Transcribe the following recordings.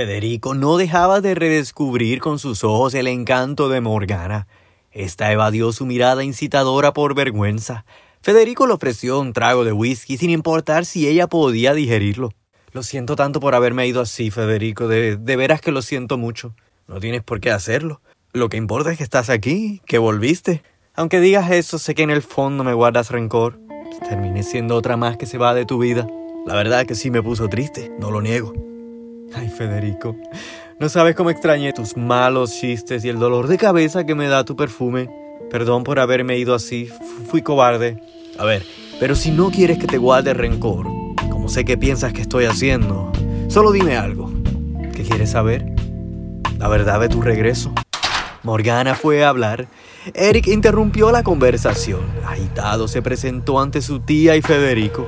Federico no dejaba de redescubrir con sus ojos el encanto de Morgana. Esta evadió su mirada incitadora por vergüenza. Federico le ofreció un trago de whisky sin importar si ella podía digerirlo. Lo siento tanto por haberme ido así, Federico. De, de veras que lo siento mucho. No tienes por qué hacerlo. Lo que importa es que estás aquí, que volviste. Aunque digas eso, sé que en el fondo me guardas rencor. Terminé siendo otra más que se va de tu vida. La verdad que sí me puso triste, no lo niego. Ay, Federico, no sabes cómo extrañé tus malos chistes y el dolor de cabeza que me da tu perfume. Perdón por haberme ido así, fui cobarde. A ver, pero si no quieres que te guarde rencor, como sé que piensas que estoy haciendo, solo dime algo. ¿Qué quieres saber? La verdad de tu regreso. Morgana fue a hablar. Eric interrumpió la conversación. Agitado se presentó ante su tía y Federico.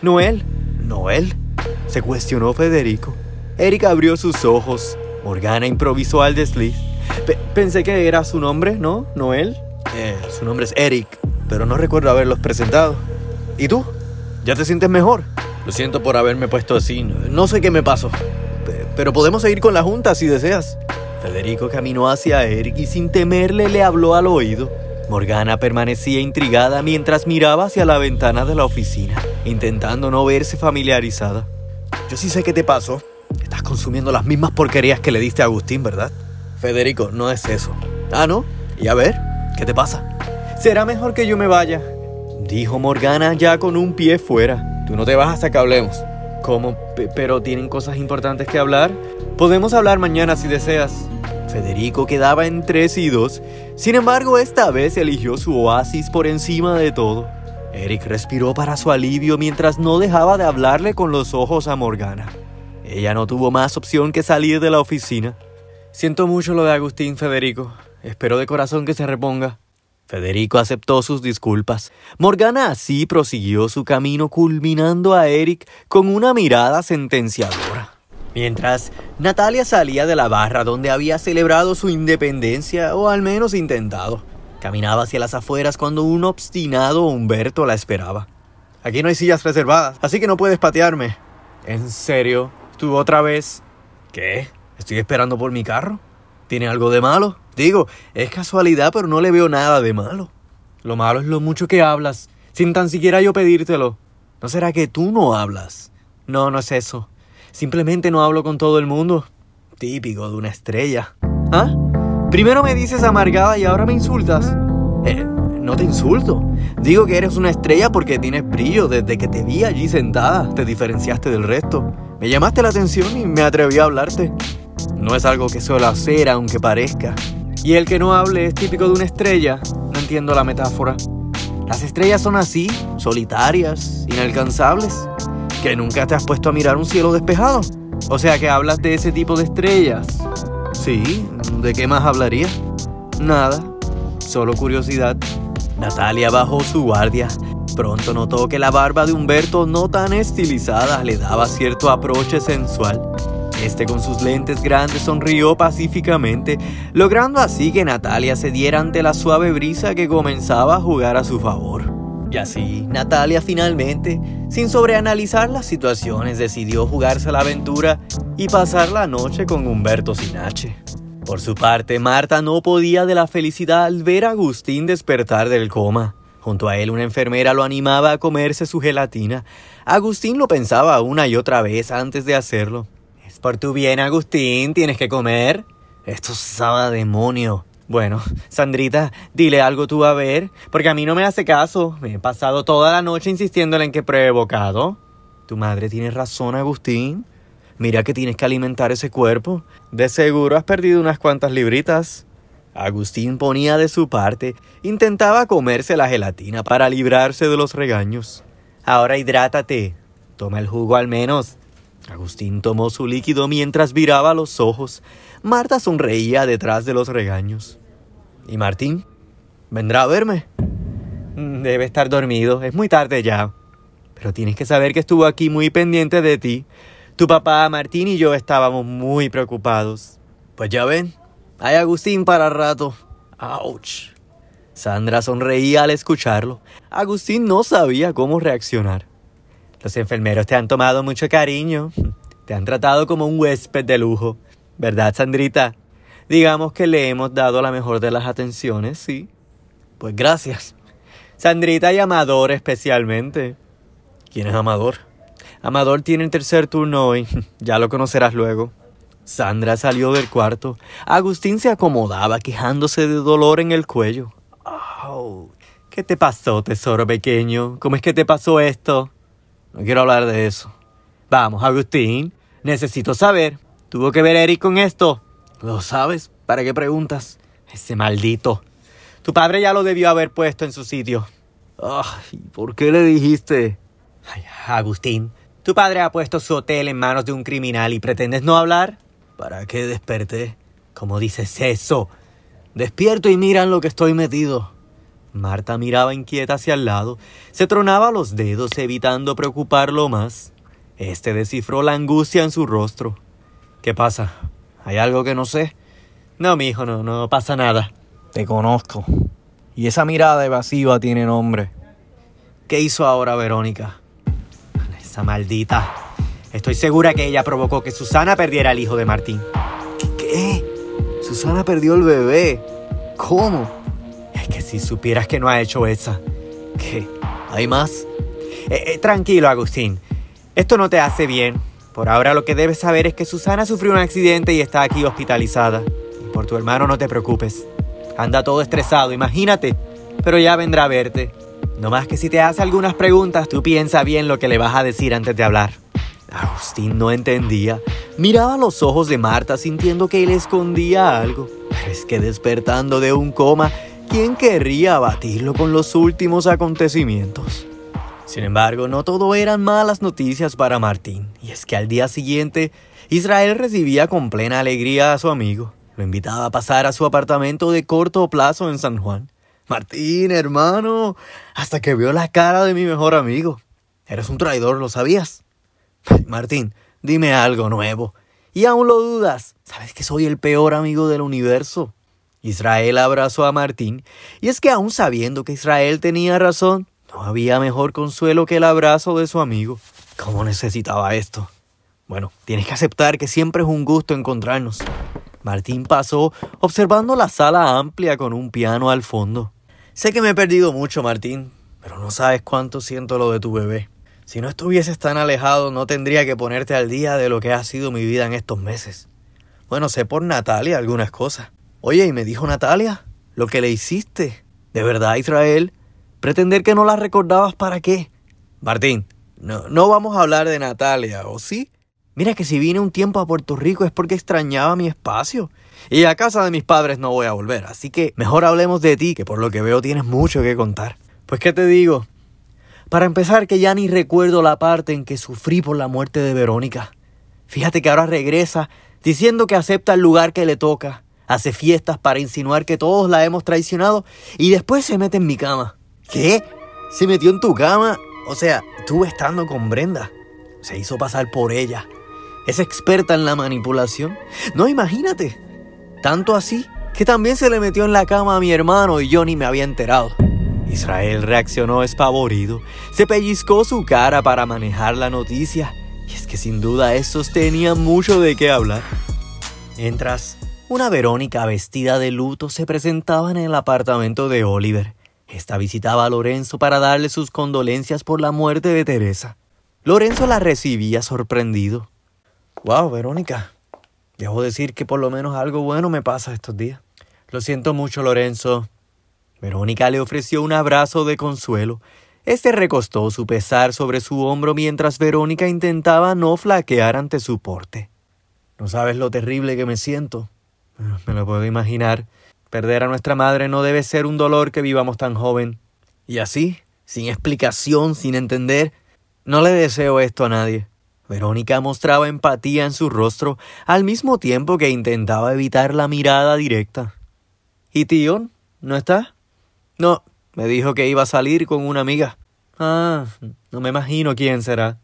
Noel, Noel, se cuestionó Federico. Eric abrió sus ojos. Morgana improvisó al desliz. pensé que era su nombre, ¿no? ¿Noel? Eh, su nombre es Eric, pero no recuerdo haberlos presentado. ¿Y tú? ¿Ya te sientes mejor? Lo siento por haberme puesto así. No sé qué me pasó. Pero podemos seguir con la junta si deseas. Federico caminó hacia Eric y sin temerle le habló al oído. Morgana permanecía intrigada mientras miraba hacia la ventana de la oficina, intentando no verse familiarizada. Yo sí sé qué te pasó, Estás consumiendo las mismas porquerías que le diste a Agustín, ¿verdad? Federico, no es eso. Ah, ¿no? Y a ver, ¿qué te pasa? Será mejor que yo me vaya, dijo Morgana ya con un pie fuera. Tú no te vas hasta que hablemos. ¿Cómo? ¿Pero tienen cosas importantes que hablar? Podemos hablar mañana si deseas. Federico quedaba en tres y dos. Sin embargo, esta vez eligió su oasis por encima de todo. Eric respiró para su alivio mientras no dejaba de hablarle con los ojos a Morgana. Ella no tuvo más opción que salir de la oficina. Siento mucho lo de Agustín, Federico. Espero de corazón que se reponga. Federico aceptó sus disculpas. Morgana así prosiguió su camino culminando a Eric con una mirada sentenciadora. Mientras Natalia salía de la barra donde había celebrado su independencia, o al menos intentado, caminaba hacia las afueras cuando un obstinado Humberto la esperaba. Aquí no hay sillas reservadas, así que no puedes patearme. ¿En serio? ¿Tú otra vez? ¿Qué? ¿Estoy esperando por mi carro? ¿Tiene algo de malo? Digo, es casualidad, pero no le veo nada de malo. Lo malo es lo mucho que hablas, sin tan siquiera yo pedírtelo. ¿No será que tú no hablas? No, no es eso. Simplemente no hablo con todo el mundo. Típico de una estrella. ¿Ah? Primero me dices amargada y ahora me insultas. Eh, te insulto. Digo que eres una estrella porque tienes brillo desde que te vi allí sentada. Te diferenciaste del resto. Me llamaste la atención y me atreví a hablarte. No es algo que suelo hacer, aunque parezca. Y el que no hable es típico de una estrella. No entiendo la metáfora. Las estrellas son así, solitarias, inalcanzables. ¿Que nunca te has puesto a mirar un cielo despejado? O sea que hablas de ese tipo de estrellas. Sí, ¿de qué más hablaría? Nada, solo curiosidad. Natalia bajó su guardia Pronto notó que la barba de Humberto no tan estilizada le daba cierto aproche sensual. Este con sus lentes grandes sonrió pacíficamente, logrando así que Natalia se diera ante la suave brisa que comenzaba a jugar a su favor. Y así, Natalia finalmente, sin sobreanalizar las situaciones, decidió jugarse la aventura y pasar la noche con Humberto Sinache. Por su parte, Marta no podía de la felicidad al ver a Agustín despertar del coma. Junto a él una enfermera lo animaba a comerse su gelatina. Agustín lo pensaba una y otra vez antes de hacerlo. Es por tu bien, Agustín, tienes que comer. Esto sabe demonio. Bueno, Sandrita, dile algo tú a ver, porque a mí no me hace caso. Me he pasado toda la noche insistiéndole en que pruebe bocado. Tu madre tiene razón, Agustín. Mira que tienes que alimentar ese cuerpo. De seguro has perdido unas cuantas libritas. Agustín ponía de su parte, intentaba comerse la gelatina para librarse de los regaños. Ahora hidrátate, toma el jugo al menos. Agustín tomó su líquido mientras viraba los ojos. Marta sonreía detrás de los regaños. ¿Y Martín? ¿Vendrá a verme? Mm, debe estar dormido, es muy tarde ya. Pero tienes que saber que estuvo aquí muy pendiente de ti. Tu papá, Martín y yo estábamos muy preocupados. Pues ya ven, hay Agustín para rato. ¡Auch! Sandra sonreía al escucharlo. Agustín no sabía cómo reaccionar. Los enfermeros te han tomado mucho cariño. Te han tratado como un huésped de lujo, ¿verdad, Sandrita? Digamos que le hemos dado la mejor de las atenciones, sí. Pues gracias. Sandrita y Amador especialmente. ¿Quién es Amador? Amador tiene el tercer turno hoy. ya lo conocerás luego. Sandra salió del cuarto. Agustín se acomodaba quejándose de dolor en el cuello. ¿Qué te pasó, tesoro pequeño? ¿Cómo es que te pasó esto? No quiero hablar de eso. Vamos, Agustín. Necesito saber. ¿Tuvo que ver Eric con esto? ¿Lo sabes? ¿Para qué preguntas? Ese maldito. Tu padre ya lo debió haber puesto en su sitio. Ay, ¿por qué le dijiste? Agustín, tu padre ha puesto su hotel en manos de un criminal y pretendes no hablar. ¿Para qué desperté? ¿Cómo dices eso? Despierto y miran lo que estoy metido. Marta miraba inquieta hacia el lado, se tronaba los dedos evitando preocuparlo más. Este descifró la angustia en su rostro. ¿Qué pasa? ¿Hay algo que no sé? No, mi hijo, no, no pasa nada. Te conozco. Y esa mirada evasiva tiene nombre. ¿Qué hizo ahora Verónica? Esa maldita. Estoy segura que ella provocó que Susana perdiera al hijo de Martín. ¿Qué? Susana perdió el bebé. ¿Cómo? Es que si supieras que no ha hecho esa. ¿Qué? ¿Hay más? Eh, eh, tranquilo, Agustín. Esto no te hace bien. Por ahora lo que debes saber es que Susana sufrió un accidente y está aquí hospitalizada. Y por tu hermano no te preocupes. Anda todo estresado, imagínate. Pero ya vendrá a verte. No más que si te hace algunas preguntas, tú piensa bien lo que le vas a decir antes de hablar. Agustín no entendía. Miraba los ojos de Marta sintiendo que él escondía algo. Pero es que despertando de un coma, ¿quién querría abatirlo con los últimos acontecimientos? Sin embargo, no todo eran malas noticias para Martín, y es que al día siguiente, Israel recibía con plena alegría a su amigo. Lo invitaba a pasar a su apartamento de corto plazo en San Juan. Martín, hermano, hasta que vio la cara de mi mejor amigo. Eres un traidor, ¿lo sabías? Martín, dime algo nuevo. Y aún lo dudas. Sabes que soy el peor amigo del universo. Israel abrazó a Martín, y es que aún sabiendo que Israel tenía razón, no había mejor consuelo que el abrazo de su amigo. ¿Cómo necesitaba esto? Bueno, tienes que aceptar que siempre es un gusto encontrarnos. Martín pasó observando la sala amplia con un piano al fondo. Sé que me he perdido mucho, Martín, pero no sabes cuánto siento lo de tu bebé. Si no estuvieses tan alejado, no tendría que ponerte al día de lo que ha sido mi vida en estos meses. Bueno, sé por Natalia algunas cosas. Oye, y me dijo Natalia, lo que le hiciste. ¿De verdad, Israel? ¿Pretender que no la recordabas para qué? Martín, no, no vamos a hablar de Natalia, ¿o sí? Mira que si vine un tiempo a Puerto Rico es porque extrañaba mi espacio. Y a casa de mis padres no voy a volver, así que mejor hablemos de ti, que por lo que veo tienes mucho que contar. Pues qué te digo, para empezar, que ya ni recuerdo la parte en que sufrí por la muerte de Verónica. Fíjate que ahora regresa diciendo que acepta el lugar que le toca, hace fiestas para insinuar que todos la hemos traicionado y después se mete en mi cama. ¿Qué? ¿Se metió en tu cama? O sea, estuvo estando con Brenda. Se hizo pasar por ella. Es experta en la manipulación. No, imagínate. Tanto así que también se le metió en la cama a mi hermano y yo ni me había enterado. Israel reaccionó espavorido, se pellizcó su cara para manejar la noticia, y es que sin duda estos tenían mucho de qué hablar. Mientras, una Verónica vestida de luto se presentaba en el apartamento de Oliver. Esta visitaba a Lorenzo para darle sus condolencias por la muerte de Teresa. Lorenzo la recibía sorprendido. Wow, Verónica. Debo decir que por lo menos algo bueno me pasa estos días. Lo siento mucho, Lorenzo. Verónica le ofreció un abrazo de consuelo. Este recostó su pesar sobre su hombro mientras Verónica intentaba no flaquear ante su porte. No sabes lo terrible que me siento. Ah, me lo puedo imaginar. Perder a nuestra madre no debe ser un dolor que vivamos tan joven. Y así, sin explicación, sin entender, no le deseo esto a nadie. Verónica mostraba empatía en su rostro al mismo tiempo que intentaba evitar la mirada directa. ¿Y Tion? ¿No está? No, me dijo que iba a salir con una amiga. Ah, no me imagino quién será.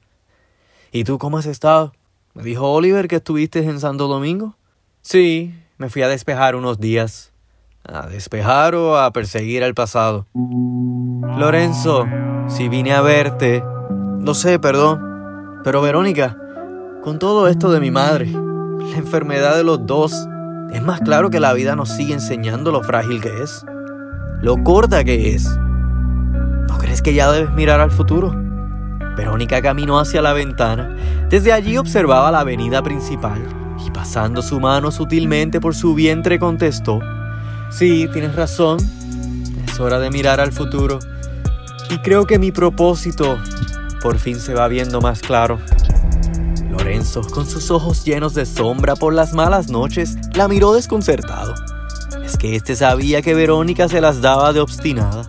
¿Y tú cómo has estado? Me dijo Oliver que estuviste en Santo Domingo. Sí, me fui a despejar unos días. ¿A despejar o a perseguir al pasado? Lorenzo, si vine a verte... Lo sé, perdón. Pero Verónica, Con todo esto de mi madre, la enfermedad de los dos, es más claro que la vida nos sigue enseñando lo frágil que es, lo corta que es. ¿No crees que ya debes mirar al futuro? Verónica caminó hacia la ventana. Desde allí observaba la avenida principal y pasando su mano sutilmente por su vientre contestó, Sí, tienes razón. Es hora de mirar al futuro. Y creo que mi propósito por fin se va viendo más claro. Lorenzo, con sus ojos llenos de sombra por las malas noches, la miró desconcertado. Es que éste sabía que Verónica se las daba de obstinada.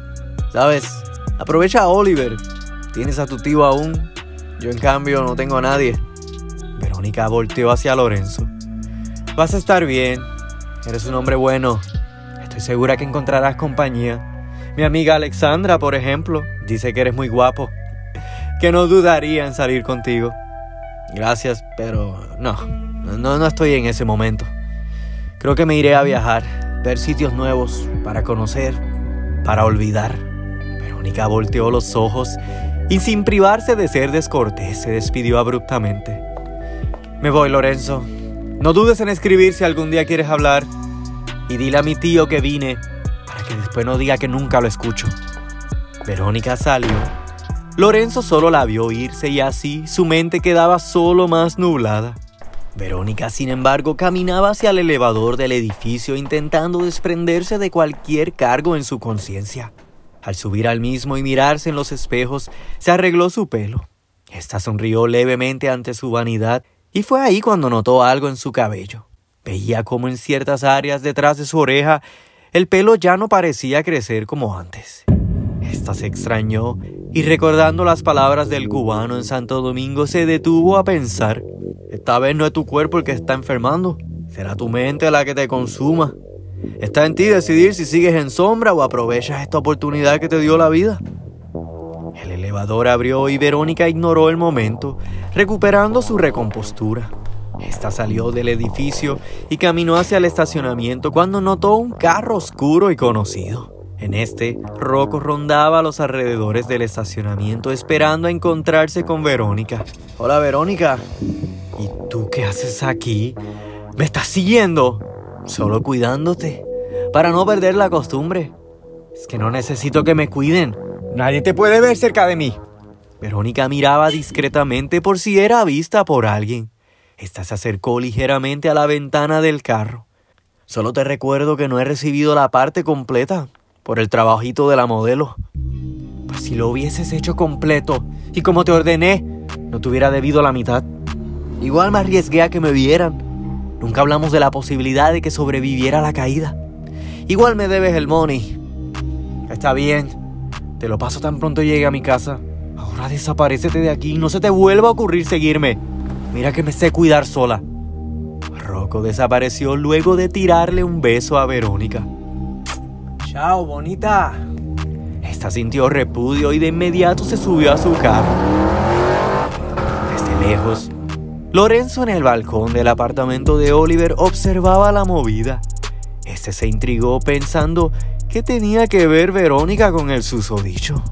¿Sabes? Aprovecha a Oliver. Tienes a tu tío aún. Yo en cambio no tengo a nadie. Verónica volteó hacia Lorenzo. Vas a estar bien. Eres un hombre bueno. Estoy segura que encontrarás compañía. Mi amiga Alexandra, por ejemplo, dice que eres muy guapo. Que no dudaría en salir contigo. Gracias, pero no, no, no estoy en ese momento. Creo que me iré a viajar, ver sitios nuevos, para conocer, para olvidar. Verónica volteó los ojos y sin privarse de ser descortés se despidió abruptamente. Me voy, Lorenzo. No dudes en escribir si algún día quieres hablar y dile a mi tío que vine para que después no diga que nunca lo escucho. Verónica salió Lorenzo solo la vio irse y así su mente quedaba solo más nublada. Verónica, sin embargo, caminaba hacia el elevador del edificio intentando desprenderse de cualquier cargo en su conciencia. Al subir al mismo y mirarse en los espejos, se arregló su pelo. Esta sonrió levemente ante su vanidad y fue ahí cuando notó algo en su cabello. Veía como en ciertas áreas detrás de su oreja el pelo ya no parecía crecer como antes. Esta se extrañó y recordando las palabras del cubano en Santo Domingo se detuvo a pensar, esta vez no es tu cuerpo el que está enfermando, será tu mente la que te consuma. Está en ti decidir si sigues en sombra o aprovechas esta oportunidad que te dio la vida. El elevador abrió y Verónica ignoró el momento, recuperando su recompostura. Esta salió del edificio y caminó hacia el estacionamiento cuando notó un carro oscuro y conocido. En este, Rocco rondaba a los alrededores del estacionamiento esperando a encontrarse con Verónica. Hola Verónica. ¿Y tú qué haces aquí? ¿Me estás siguiendo? Solo cuidándote. Para no perder la costumbre. Es que no necesito que me cuiden. Nadie te puede ver cerca de mí. Verónica miraba discretamente por si era vista por alguien. Esta se acercó ligeramente a la ventana del carro. Solo te recuerdo que no he recibido la parte completa por el trabajito de la modelo. Si lo hubieses hecho completo y como te ordené, no te hubiera debido la mitad. Igual me arriesgué a que me vieran. Nunca hablamos de la posibilidad de que sobreviviera la caída. Igual me debes el money. Está bien. Te lo paso tan pronto llegue a mi casa. Ahora desaparecete de aquí. No se te vuelva a ocurrir seguirme. Mira que me sé cuidar sola. Rocco desapareció luego de tirarle un beso a Verónica. Chao, bonita. Esta sintió repudio y de inmediato se subió a su carro. Desde lejos, Lorenzo en el balcón del apartamento de Oliver observaba la movida. Este se intrigó pensando qué tenía que ver Verónica con el susodicho.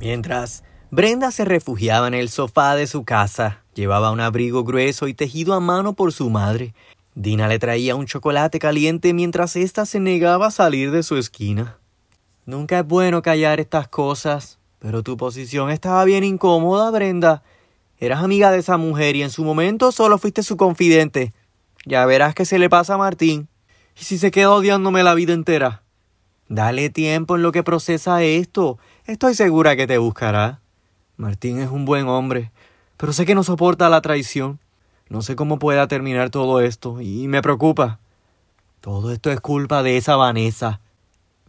Mientras, Brenda se refugiaba en el sofá de su casa. Llevaba un abrigo grueso y tejido a mano por su madre, Dina le traía un chocolate caliente mientras ésta se negaba a salir de su esquina. Nunca es bueno callar estas cosas, pero tu posición estaba bien incómoda, Brenda. Eras amiga de esa mujer y en su momento solo fuiste su confidente. Ya verás qué se le pasa a Martín. ¿Y si se queda odiándome la vida entera? Dale tiempo en lo que procesa esto. Estoy segura que te buscará. Martín es un buen hombre, pero sé que no soporta la traición. No sé cómo pueda terminar todo esto y me preocupa. Todo esto es culpa de esa Vanessa.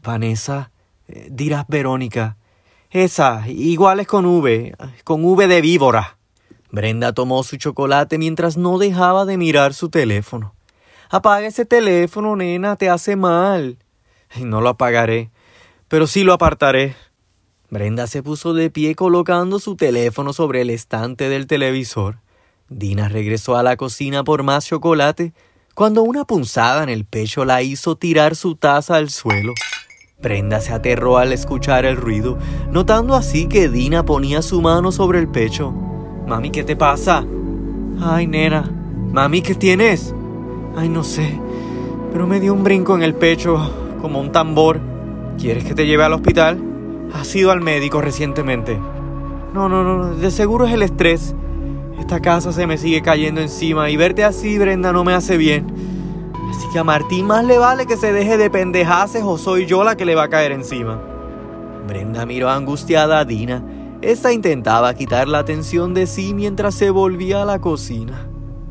Vanessa, eh, dirás Verónica. Esa, igual es con V, con V de víbora. Brenda tomó su chocolate mientras no dejaba de mirar su teléfono. Apaga ese teléfono, nena, te hace mal. No lo apagaré, pero sí lo apartaré. Brenda se puso de pie colocando su teléfono sobre el estante del televisor. Dina regresó a la cocina por más chocolate cuando una punzada en el pecho la hizo tirar su taza al suelo. Brenda se aterró al escuchar el ruido, notando así que Dina ponía su mano sobre el pecho. Mami, ¿qué te pasa? Ay, nena. Mami, ¿qué tienes? Ay, no sé. Pero me dio un brinco en el pecho, como un tambor. ¿Quieres que te lleve al hospital? ¿Has ido al médico recientemente? No, no, no, de seguro es el estrés. Esta casa se me sigue cayendo encima y verte así, Brenda, no me hace bien. Así que a Martín más le vale que se deje de pendejaces o soy yo la que le va a caer encima. Brenda miró angustiada a Dina. Esta intentaba quitar la atención de sí mientras se volvía a la cocina.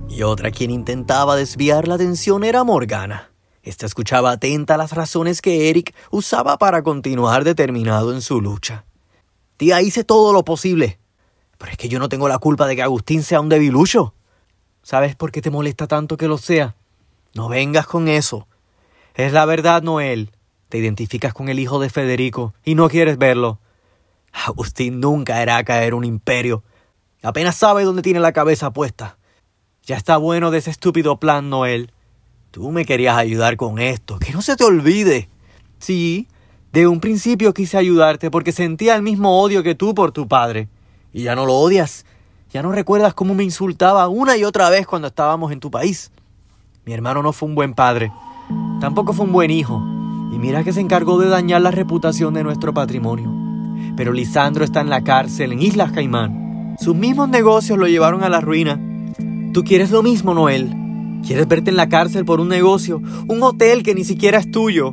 Y otra quien intentaba desviar la atención era Morgana. Esta escuchaba atenta las razones que Eric usaba para continuar determinado en su lucha. Tía, hice todo lo posible. Pero es que yo no tengo la culpa de que Agustín sea un debilucho. ¿Sabes por qué te molesta tanto que lo sea? No vengas con eso. Es la verdad, Noel. Te identificas con el hijo de Federico y no quieres verlo. Agustín nunca hará caer un imperio. Apenas sabe dónde tiene la cabeza puesta. Ya está bueno de ese estúpido plan, Noel. Tú me querías ayudar con esto, que no se te olvide. Sí, de un principio quise ayudarte porque sentía el mismo odio que tú por tu padre. Y ya no lo odias. Ya no recuerdas cómo me insultaba una y otra vez cuando estábamos en tu país. Mi hermano no fue un buen padre. Tampoco fue un buen hijo. Y mira que se encargó de dañar la reputación de nuestro patrimonio. Pero Lisandro está en la cárcel en Islas Caimán. Sus mismos negocios lo llevaron a la ruina. Tú quieres lo mismo, Noel. Quieres verte en la cárcel por un negocio, un hotel que ni siquiera es tuyo.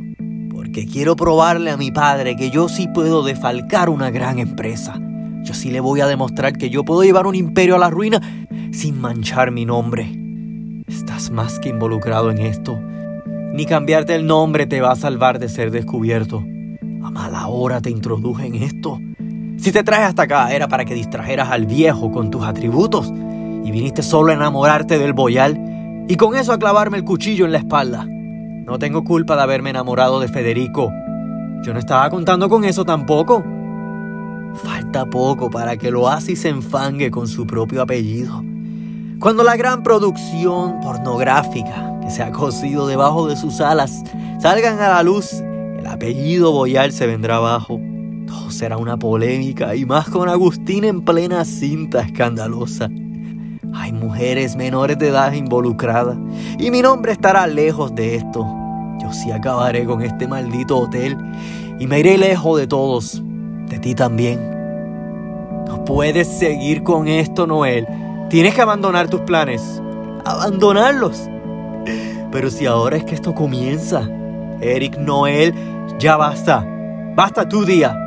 Porque quiero probarle a mi padre que yo sí puedo defalcar una gran empresa. Yo sí le voy a demostrar que yo puedo llevar un imperio a la ruina sin manchar mi nombre. Estás más que involucrado en esto. Ni cambiarte el nombre te va a salvar de ser descubierto. A mala hora te introduje en esto. Si te traje hasta acá era para que distrajeras al viejo con tus atributos y viniste solo a enamorarte del boyal y con eso a clavarme el cuchillo en la espalda. No tengo culpa de haberme enamorado de Federico. Yo no estaba contando con eso tampoco. Falta poco para que hace y se enfangue con su propio apellido. Cuando la gran producción pornográfica que se ha cosido debajo de sus alas salgan a la luz, el apellido Boyal se vendrá abajo. Todo será una polémica y más con Agustín en plena cinta escandalosa. Hay mujeres menores de edad involucradas y mi nombre estará lejos de esto. Yo sí acabaré con este maldito hotel y me iré lejos de todos, de ti también. No puedes seguir con esto, Noel. Tienes que abandonar tus planes. Abandonarlos. Pero si ahora es que esto comienza, Eric Noel, ya basta. Basta tu día.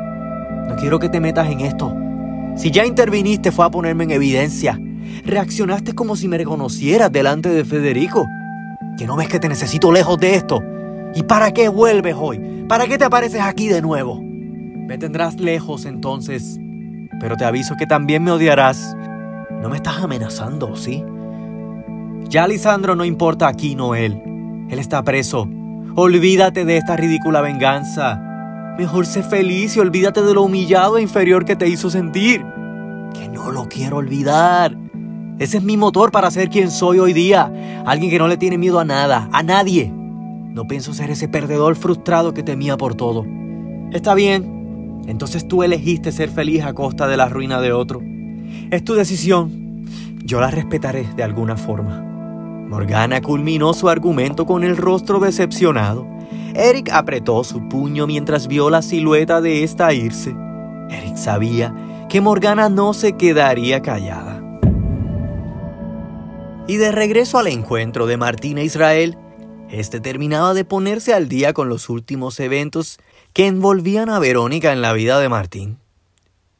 No quiero que te metas en esto. Si ya interviniste fue a ponerme en evidencia. Reaccionaste como si me reconocieras delante de Federico. ¿Que no ves que te necesito lejos de esto? ¿Y para qué vuelves hoy? ¿Para qué te apareces aquí de nuevo? Me tendrás lejos entonces. Pero te aviso que también me odiarás. No me estás amenazando, ¿sí? Ya Lisandro no importa aquí, Noel. Él está preso. Olvídate de esta ridícula venganza. Mejor sé feliz y olvídate de lo humillado e inferior que te hizo sentir. Que no lo quiero olvidar. Ese es mi motor para ser quien soy hoy día. Alguien que no le tiene miedo a nada, a nadie. No pienso ser ese perdedor frustrado que temía por todo. Está bien. Entonces tú elegiste ser feliz a costa de la ruina de otro. Es tu decisión. Yo la respetaré de alguna forma. Morgana culminó su argumento con el rostro decepcionado. Eric apretó su puño mientras vio la silueta de esta irse. Eric sabía que Morgana no se quedaría callada. Y de regreso al encuentro de Martín e Israel, este terminaba de ponerse al día con los últimos eventos que envolvían a Verónica en la vida de Martín.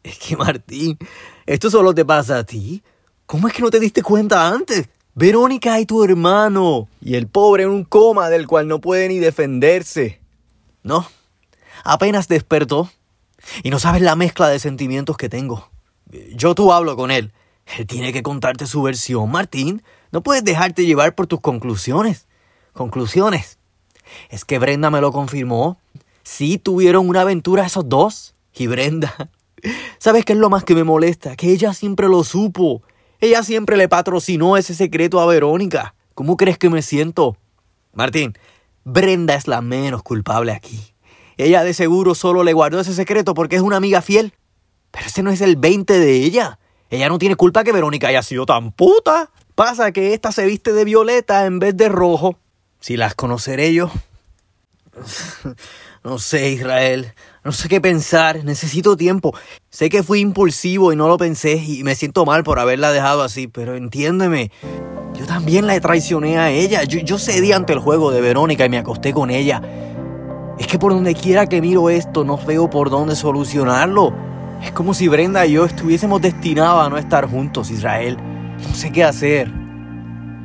Es que Martín, esto solo te pasa a ti. ¿Cómo es que no te diste cuenta antes? Verónica y tu hermano. Y el pobre en un coma del cual no puede ni defenderse. No, apenas despertó. Y no sabes la mezcla de sentimientos que tengo. Yo tú hablo con él. Él tiene que contarte su versión, Martín. No puedes dejarte llevar por tus conclusiones. Conclusiones. Es que Brenda me lo confirmó. Sí tuvieron una aventura esos dos. Y Brenda. ¿Sabes qué es lo más que me molesta? Que ella siempre lo supo. Ella siempre le patrocinó ese secreto a Verónica. ¿Cómo crees que me siento? Martín, Brenda es la menos culpable aquí. Ella de seguro solo le guardó ese secreto porque es una amiga fiel. Pero ese no es el 20 de ella. Ella no tiene culpa que Verónica haya sido tan puta. Pasa que esta se viste de violeta en vez de rojo. Si las conoceré yo. No sé, Israel. No sé qué pensar. Necesito tiempo. Sé que fui impulsivo y no lo pensé y me siento mal por haberla dejado así, pero entiéndeme. Yo también la traicioné a ella. Yo, yo cedí ante el juego de Verónica y me acosté con ella. Es que por donde quiera que miro esto, no veo por dónde solucionarlo. Es como si Brenda y yo estuviésemos destinados a no estar juntos, Israel. No sé qué hacer.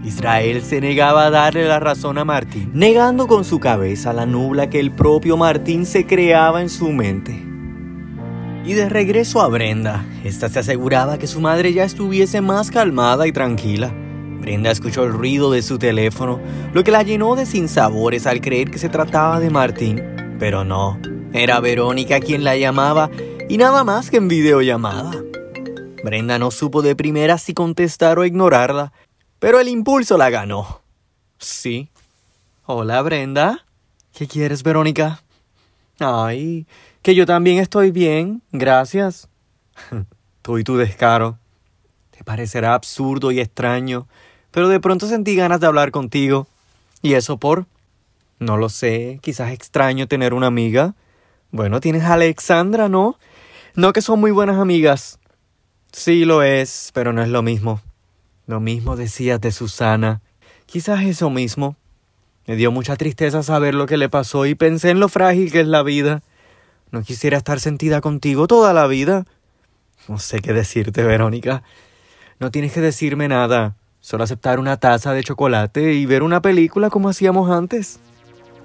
Israel se negaba a darle la razón a Martín, negando con su cabeza la nubla que el propio Martín se creaba en su mente. Y de regreso a Brenda, esta se aseguraba que su madre ya estuviese más calmada y tranquila. Brenda escuchó el ruido de su teléfono, lo que la llenó de sinsabores al creer que se trataba de Martín. Pero no, era Verónica quien la llamaba y nada más que en videollamada. Brenda no supo de primera si contestar o ignorarla, pero el impulso la ganó. Sí. Hola, Brenda. ¿Qué quieres, Verónica? Ay, que yo también estoy bien, gracias. Tú y tu descaro. Te parecerá absurdo y extraño, pero de pronto sentí ganas de hablar contigo. ¿Y eso por? No lo sé, quizás extraño tener una amiga. Bueno, tienes a Alexandra, ¿no? No que son muy buenas amigas. Sí lo es, pero no es lo mismo. Lo mismo decías de Susana. Quizás eso mismo. Me dio mucha tristeza saber lo que le pasó y pensé en lo frágil que es la vida. No quisiera estar sentida contigo toda la vida. No sé qué decirte, Verónica. No tienes que decirme nada. Solo aceptar una taza de chocolate y ver una película como hacíamos antes.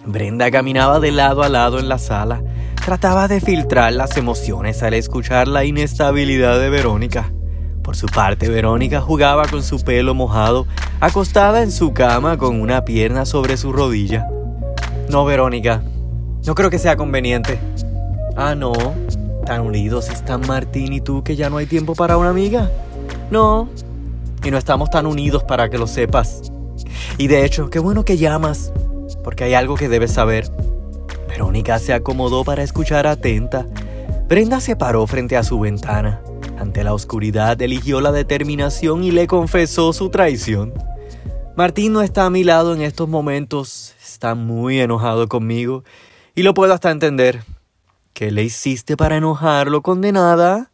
Brenda caminaba de lado a lado en la sala. Trataba de filtrar las emociones al escuchar la inestabilidad de Verónica. Por su parte, Verónica jugaba con su pelo mojado, acostada en su cama con una pierna sobre su rodilla. No, Verónica, no creo que sea conveniente. Ah, no, tan unidos están Martín y tú que ya no hay tiempo para una amiga. No, y no estamos tan unidos para que lo sepas. Y de hecho, qué bueno que llamas, porque hay algo que debes saber. Verónica se acomodó para escuchar atenta. Brenda se paró frente a su ventana. Ante la oscuridad eligió la determinación y le confesó su traición. Martín no está a mi lado en estos momentos, está muy enojado conmigo y lo puedo hasta entender. ¿Qué le hiciste para enojarlo, condenada?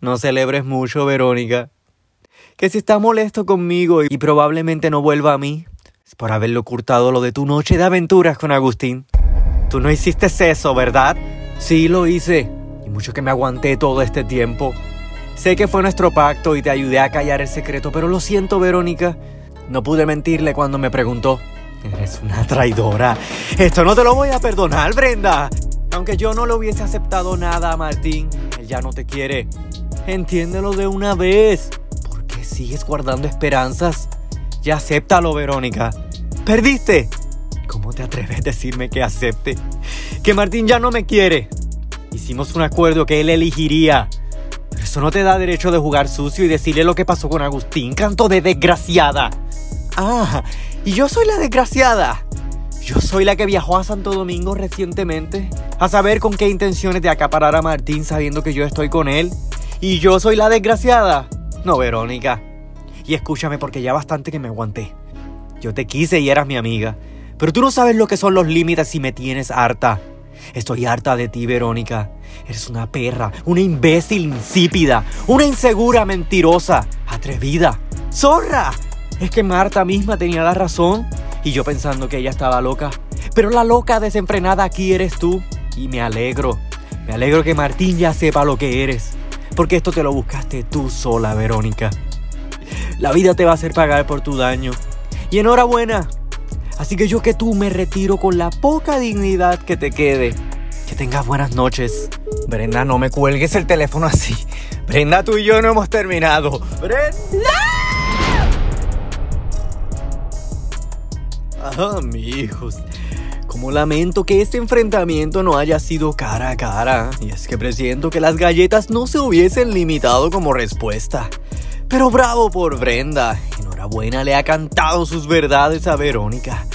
No celebres mucho, Verónica. Que si está molesto conmigo y probablemente no vuelva a mí, es por haberle ocultado lo de tu noche de aventuras con Agustín. Tú no hiciste eso, ¿verdad? Sí, lo hice mucho que me aguanté todo este tiempo. Sé que fue nuestro pacto y te ayudé a callar el secreto, pero lo siento, Verónica. No pude mentirle cuando me preguntó. Eres una traidora. Esto no te lo voy a perdonar, Brenda. Aunque yo no le hubiese aceptado nada a Martín, él ya no te quiere. Entiéndelo de una vez. ¿Por qué sigues guardando esperanzas? Ya acéptalo, Verónica. ¿Perdiste? ¿Cómo te atreves a decirme que acepte? Que Martín ya no me quiere. Hicimos un acuerdo que él elegiría. Pero eso no te da derecho de jugar sucio y decirle lo que pasó con Agustín, canto de desgraciada. Ah, y yo soy la desgraciada. Yo soy la que viajó a Santo Domingo recientemente a saber con qué intenciones de acaparar a Martín sabiendo que yo estoy con él. Y yo soy la desgraciada. No, Verónica. Y escúchame porque ya bastante que me aguanté. Yo te quise y eras mi amiga. Pero tú no sabes lo que son los límites si me tienes harta. Estoy harta de ti, Verónica. Eres una perra, una imbécil insípida, una insegura mentirosa, atrevida. ¡Zorra! Es que Marta misma tenía la razón y yo pensando que ella estaba loca. Pero la loca desenfrenada aquí eres tú. Y me alegro. Me alegro que Martín ya sepa lo que eres. Porque esto te lo buscaste tú sola, Verónica. La vida te va a hacer pagar por tu daño. Y enhorabuena, Así que yo que tú me retiro con la poca dignidad que te quede. Que tengas buenas noches. Brenda, no me cuelgues el teléfono así. Brenda, tú y yo no hemos terminado. ¡Brenda! Ah, hijos. Como lamento que este enfrentamiento no haya sido cara a cara. Y es que presiento que las galletas no se hubiesen limitado como respuesta. Pero bravo por Brenda. Enhorabuena, le ha cantado sus verdades a Verónica.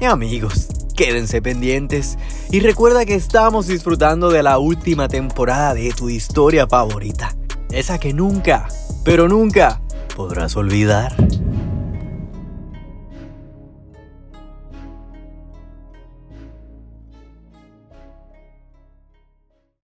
Y amigos, quédense pendientes y recuerda que estamos disfrutando de la última temporada de tu historia favorita. esa que nunca, pero nunca podrás olvidar.